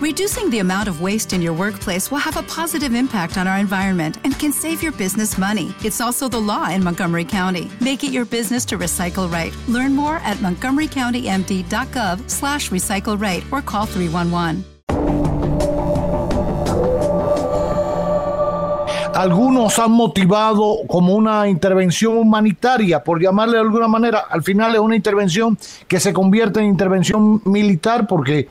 Reducing the amount of waste in your workplace will have a positive impact on our environment and can save your business money. It's also the law in Montgomery County. Make it your business to recycle right. Learn more at montgomerycountymd.gov slash recycle right or call 311. Algunos han motivado como una intervención humanitaria, por llamarle de alguna manera. Al final es una intervención que se convierte en intervención militar porque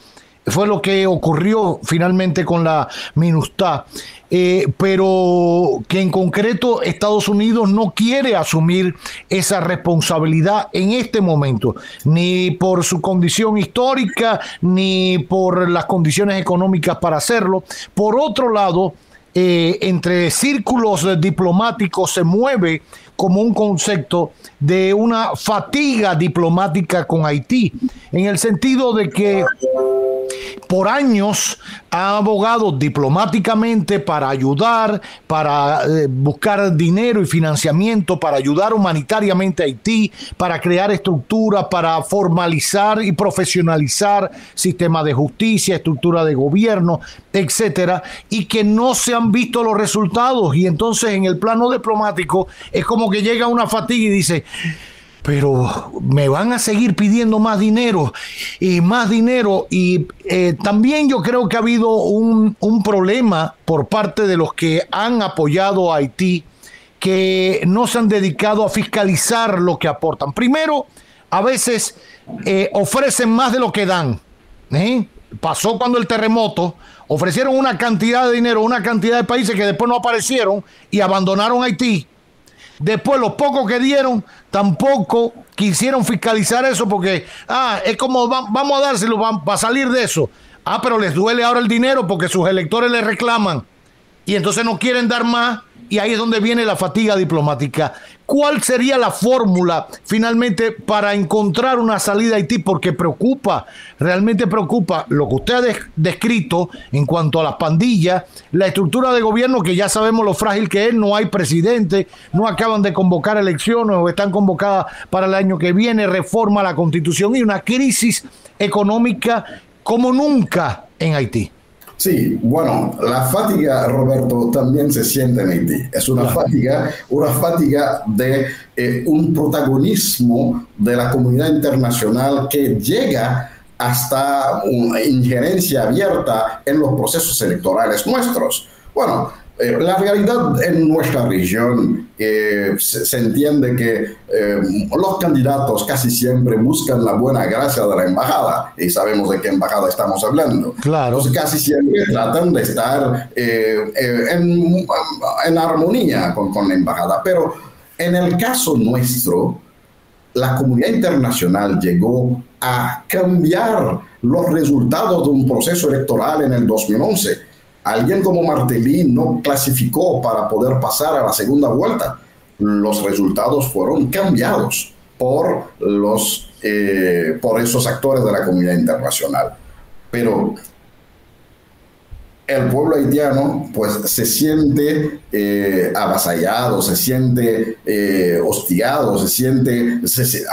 fue lo que ocurrió finalmente con la MINUSTA, eh, pero que en concreto Estados Unidos no quiere asumir esa responsabilidad en este momento, ni por su condición histórica, ni por las condiciones económicas para hacerlo. Por otro lado, eh, entre círculos diplomáticos se mueve como un concepto de una fatiga diplomática con Haití, en el sentido de que por años ha abogado diplomáticamente para ayudar, para eh, buscar dinero y financiamiento, para ayudar humanitariamente a Haití, para crear estructuras, para formalizar y profesionalizar sistema de justicia, estructura de gobierno, etcétera, y que no se han visto los resultados. Y entonces en el plano diplomático es como que llega una fatiga y dice, pero me van a seguir pidiendo más dinero y más dinero. Y eh, también yo creo que ha habido un, un, problema por parte de los que han apoyado a Haití, que no se han dedicado a fiscalizar lo que aportan. Primero, a veces eh, ofrecen más de lo que dan. ¿eh? Pasó cuando el terremoto, ofrecieron una cantidad de dinero, una cantidad de países que después no aparecieron y abandonaron Haití Después, los pocos que dieron, tampoco quisieron fiscalizar eso porque, ah, es como vamos a dárselo, va a salir de eso. Ah, pero les duele ahora el dinero porque sus electores le reclaman y entonces no quieren dar más y ahí es donde viene la fatiga diplomática. ¿Cuál sería la fórmula finalmente para encontrar una salida a Haití? Porque preocupa, realmente preocupa lo que usted ha descrito en cuanto a las pandillas, la estructura de gobierno que ya sabemos lo frágil que es, no hay presidente, no acaban de convocar elecciones o están convocadas para el año que viene, reforma la constitución y una crisis económica como nunca en Haití. Sí, bueno, la fatiga, Roberto, también se siente en Haití. Es una fatiga, una fatiga de eh, un protagonismo de la comunidad internacional que llega hasta una injerencia abierta en los procesos electorales nuestros. Bueno, la realidad en nuestra región eh, se, entiende que eh, los candidatos casi siempre buscan la buena gracia de la embajada y sabemos de qué embajada estamos hablando. Claro. casi siempre tratan de estar en, en, armonía con, con la embajada. Pero en el caso nuestro, la comunidad internacional llegó a cambiar los resultados de un proceso electoral en el 2011 Alguien como Martelly no clasificó para poder pasar a la segunda vuelta. Los resultados fueron cambiados por, los, eh, por esos actores de la comunidad internacional. Pero el pueblo haitiano pues se siente eh, avasallado, se siente eh, hostigado, se siente,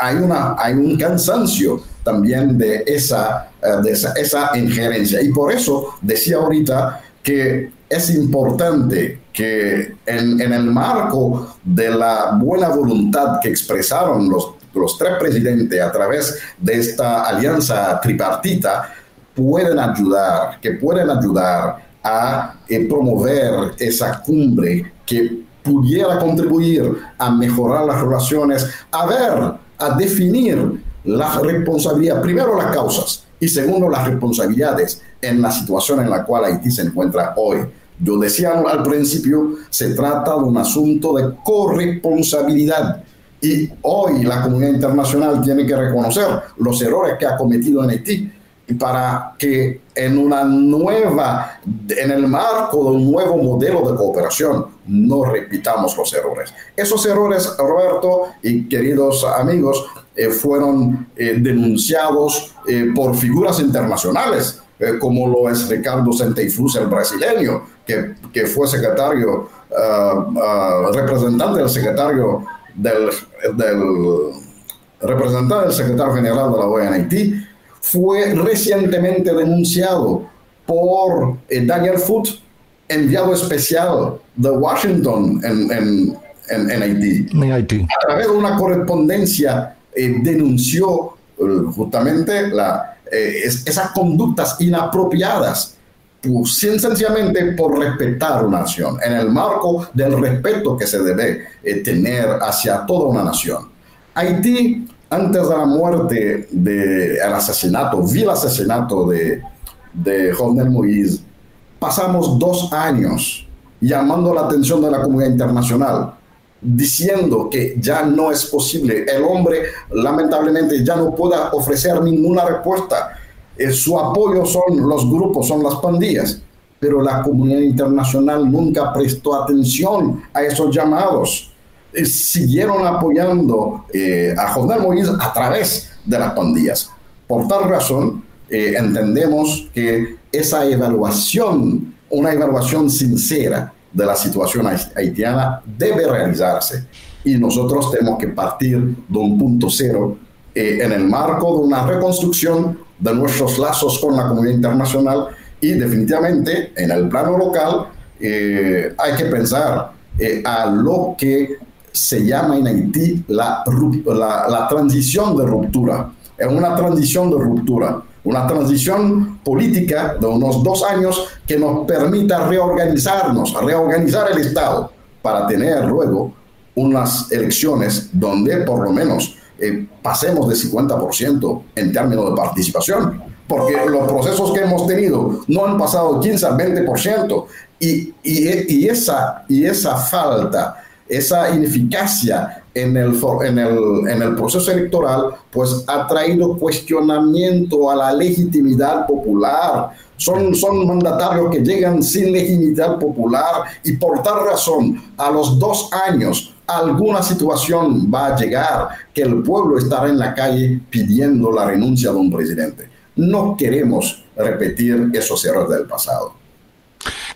hay, una, hay un cansancio también de esa, de esa, esa, injerencia. Y por eso decía ahorita que es importante que en, el marco de la buena voluntad que expresaron los, los tres presidentes a través de esta alianza tripartita, pueden ayudar, que pueden ayudar a eh, promover esa cumbre que pudiera contribuir a mejorar las relaciones, a ver, a definir la responsabilidad, primero las causas y segundo las responsabilidades en la situación en la cual Haití se encuentra hoy. Yo decía al principio, se trata de un asunto de corresponsabilidad. Y hoy la comunidad internacional tiene que reconocer los errores que ha cometido en Haití para que en una nueva, en el marco de un nuevo modelo de cooperación, no repitamos los errores. Esos errores, Roberto y queridos amigos, eh, fueron eh, denunciados eh, por figuras internacionales como lo es Ricardo Centeifus, el brasileño, que, que fue secretario, ah, ah, representante del secretario del, del, representante del secretario general de la OEA en Haití, fue recientemente denunciado por Daniel Foote, enviado especial de Washington en, en, Haití. A través de una correspondencia denunció justamente la, esas conductas inapropiadas pues, sencillamente por respetar una nación, en el marco del respeto que se debe eh, tener hacia toda una nación. Haití, antes de la muerte, del asesinato, vil asesinato de, de Jovenel Moïse, pasamos dos años llamando la atención de la comunidad internacional, diciendo que ya no es posible, el hombre lamentablemente ya no puede ofrecer ninguna respuesta eh, su apoyo son los grupos, son las pandillas, pero la comunidad internacional nunca prestó atención a esos llamados. Eh, siguieron apoyando eh, a José Moïse a través de las pandillas. Por tal razón, entendemos que esa evaluación, una evaluación sincera de la situación haitiana debe realizarse y nosotros tenemos que partir de un punto cero en el marco de una reconstrucción de nuestros lazos con la comunidad internacional y definitivamente en el plano local eh, hay que pensar eh, a lo que se llama en Haití la, la, la transición de ruptura. Es una transición de ruptura, una transición política de unos dos años que nos permita reorganizarnos, reorganizar el Estado para tener luego unas elecciones donde por lo menos eh, pasemos de 50% en términos de participación, porque los procesos que hemos tenido no han pasado 15 al 20%, y, esa, y esa falta, esa ineficacia en el, en, el, en el proceso electoral, pues ha traído cuestionamiento a la legitimidad popular. Son, son mandatarios que llegan sin legitimidad popular y por tal razón, a los dos años alguna situación va a llegar que el pueblo estará en la calle pidiendo la renuncia de un presidente. No queremos repetir esos errores del pasado.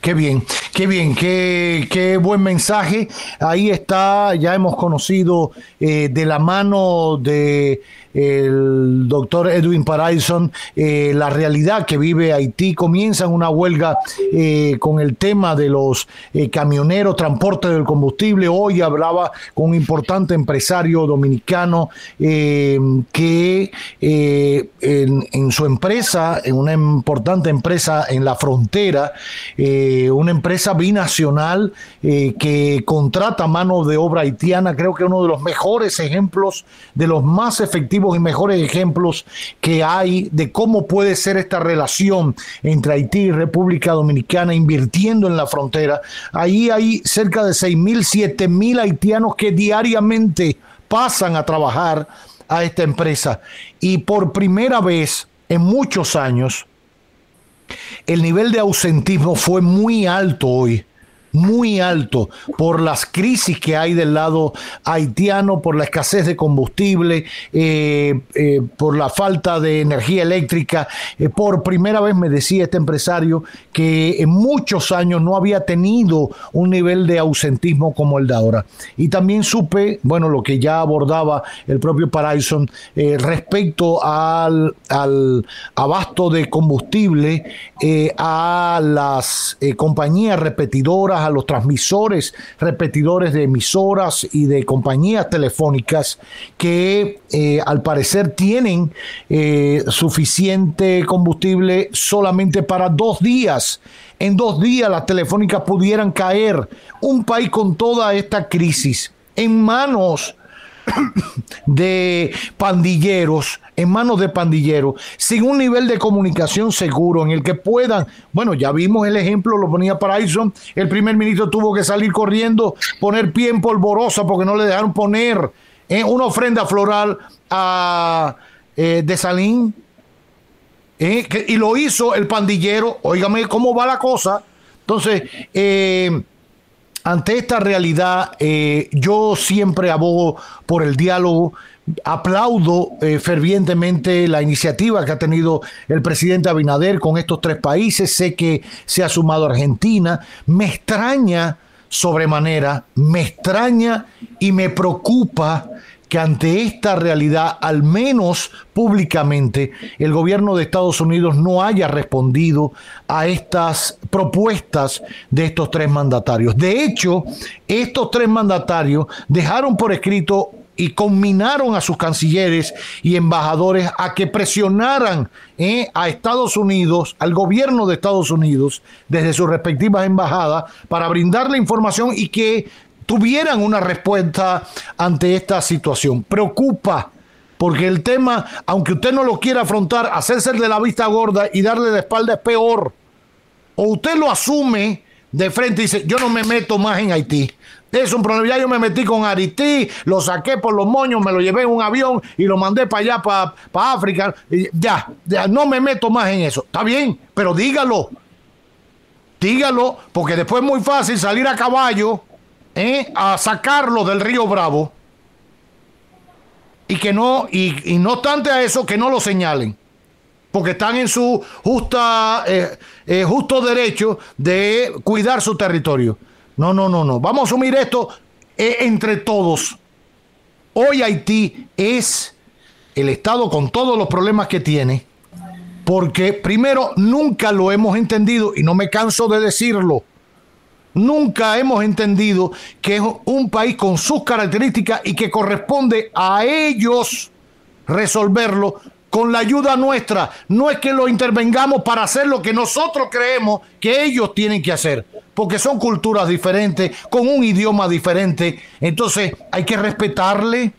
Qué bien, qué bien, qué, qué buen mensaje. Ahí está, ya hemos conocido eh, de la mano de el doctor Edwin Paraison, eh, la realidad que vive Haití. Comienzan una huelga eh, con el tema de los eh, camioneros, transporte del combustible. Hoy hablaba con un importante empresario dominicano que en, en, su empresa, en una importante empresa en la frontera, una empresa binacional que contrata mano de obra haitiana, creo que uno de los mejores ejemplos, de los más efectivos y mejores ejemplos que hay de cómo puede ser esta relación entre Haití y República Dominicana invirtiendo en la frontera. Ahí hay cerca de 6 mil, 7 mil haitianos que diariamente pasan a trabajar a esta empresa. Y por primera vez en muchos años, el nivel de ausentismo fue muy alto hoy muy alto por las crisis que hay del lado haitiano, por la escasez de combustible, eh, eh, por la falta de energía eléctrica. Eh, por primera vez me decía este empresario que en muchos años no había tenido un nivel de ausentismo como el de ahora. Y también supe, bueno, lo que ya abordaba el propio Paraison respecto al, al, abasto de combustible a las compañías repetidoras, a los transmisores, repetidores de emisoras y de compañías telefónicas que eh, al parecer tienen eh, suficiente combustible solamente para dos días. En dos días las telefónicas pudieran caer. Un país con toda esta crisis en manos de pandilleros, en manos de pandilleros, sin un nivel de comunicación seguro en el que puedan, bueno, ya vimos el ejemplo, lo ponía Paraison, el primer ministro tuvo que salir corriendo, poner pie en polvorosa porque no le dejaron poner eh, una ofrenda floral a eh, de Salín. Eh, y lo hizo el pandillero, óigame cómo va la cosa. Entonces, eh, ante esta realidad, eh, yo siempre abogo por el diálogo. Aplaudo eh, fervientemente la iniciativa que ha tenido el presidente Abinader con estos tres países. Sé que se ha sumado Argentina. Me extraña sobremanera, me extraña y me preocupa que ante esta realidad, al menos públicamente, el gobierno de Estados Unidos no haya respondido a estas propuestas de estos tres mandatarios. De hecho, estos tres mandatarios dejaron por escrito y combinaron a sus cancilleres y embajadores a que presionaran eh, a Estados Unidos, al gobierno de Estados Unidos, desde sus respectivas embajadas, para brindarle información y que tuvieran una respuesta ante esta situación. Preocupa, porque el tema, aunque usted no lo quiera afrontar, hacerse de la vista gorda y darle de espalda es peor. O usted lo asume de frente y dice, yo no me meto más en Haití. Es un problema. Ya yo me metí con Haití, lo saqué por los moños, me lo llevé en un avión y lo mandé para allá, para, África. Y ya, ya, no me meto más en eso. Está bien, pero dígalo. Dígalo, porque después es muy fácil salir a caballo ¿eh? a sacarlo del río Bravo y que no, y, no obstante a eso, que no lo señalen porque están en su justa, eh, eh, justo derecho de cuidar su territorio. No, no, no, no. Vamos a asumir esto entre todos. Hoy Haití es el Estado con todos los problemas que tiene, porque primero nunca lo hemos entendido y no me canso de decirlo. Nunca hemos entendido que es un país con sus características y que corresponde a ellos resolverlo con la ayuda nuestra. No es que lo intervengamos para hacer lo que nosotros creemos que ellos tienen que hacer, porque son culturas diferentes, con un idioma diferente. Entonces hay que respetarle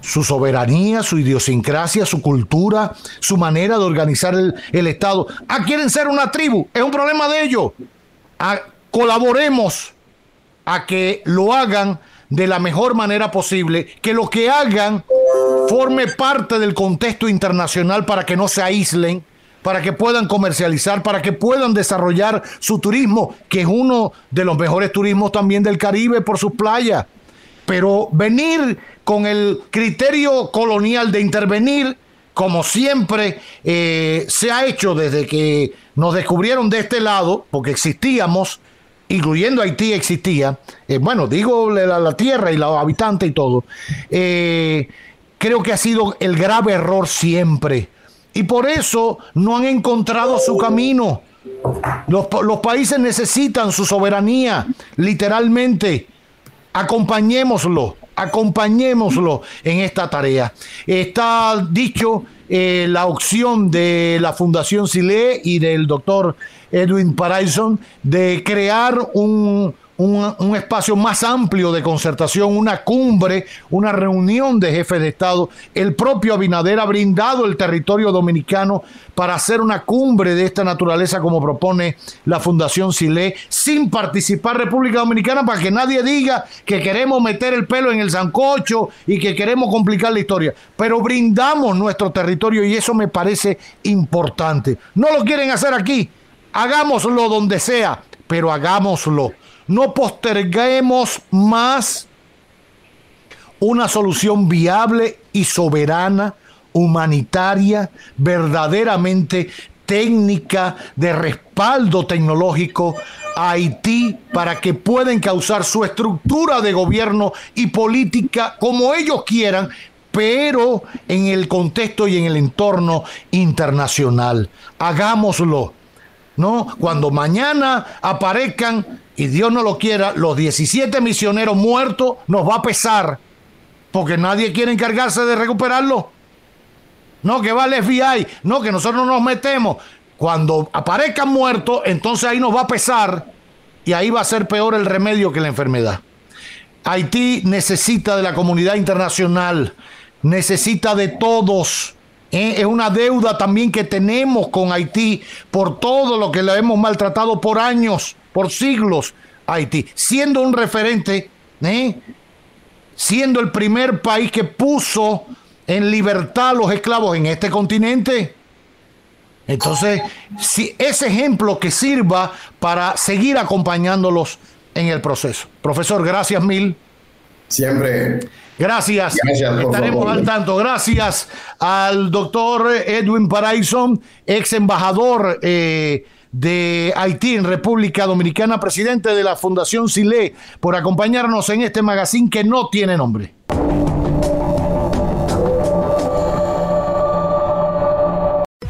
su soberanía, su idiosincrasia, su cultura, su manera de organizar el, Estado. Ah, quieren ser una tribu, es un problema de ellos. Ah, colaboremos a que lo hagan de la mejor manera posible, que lo que hagan forme parte del contexto internacional para que no se aíslen, para que puedan comercializar, para que puedan desarrollar su turismo, que es uno de los mejores turismos también del Caribe por sus playas. Pero venir con el criterio colonial de intervenir, como siempre eh, se ha hecho desde que nos descubrieron de este lado, porque existíamos, incluyendo Haití existía, eh, bueno, digo la, tierra y los habitantes y todo, eh, creo que ha sido el grave error siempre. Y por eso no han encontrado su camino. Los, los países necesitan su soberanía, literalmente. Acompañémoslo, acompañémoslo en esta tarea. Está dicho eh, la opción de la Fundación Sile y del doctor Edwin Paraison de crear un, un, espacio más amplio de concertación, una cumbre, una reunión de jefes de Estado. El propio Abinader ha brindado el territorio dominicano para hacer una cumbre de esta naturaleza como propone la Fundación Sile, sin participar República Dominicana para que nadie diga que queremos meter el pelo en el zancocho y que queremos complicar la historia. Pero brindamos nuestro territorio y eso me parece importante. No lo quieren hacer aquí, hagámoslo donde sea, pero hagámoslo no posterguemos más una solución viable y soberana, humanitaria, verdaderamente técnica, de respaldo tecnológico a Haití para que puedan causar su estructura de gobierno y política como ellos quieran, pero en el contexto y en el entorno internacional. Hagámoslo. ¿No? Cuando mañana aparezcan y Dios no lo quiera, los 17 misioneros muertos nos va a pesar porque nadie quiere encargarse de recuperarlo. No, que va el FBI, no, que nosotros no nos metemos. Cuando aparezcan muertos, entonces ahí nos va a pesar y ahí va a ser peor el remedio que la enfermedad. Haití necesita de la comunidad internacional, necesita de todos. ¿Eh? Es una deuda también que tenemos con Haití por todo lo que le hemos maltratado por años por siglos Haití, siendo un referente, ¿eh? siendo el primer país que puso en libertad a los esclavos en este continente. Entonces, si ese ejemplo que sirva para seguir acompañándolos en el proceso. Profesor, gracias mil. Siempre. Gracias. Estaremos al tanto. Gracias al doctor Edwin Paraison, ex embajador eh, de Haití en República Dominicana, presidente de la Fundación Sile, por acompañarnos en este magazine que no tiene nombre.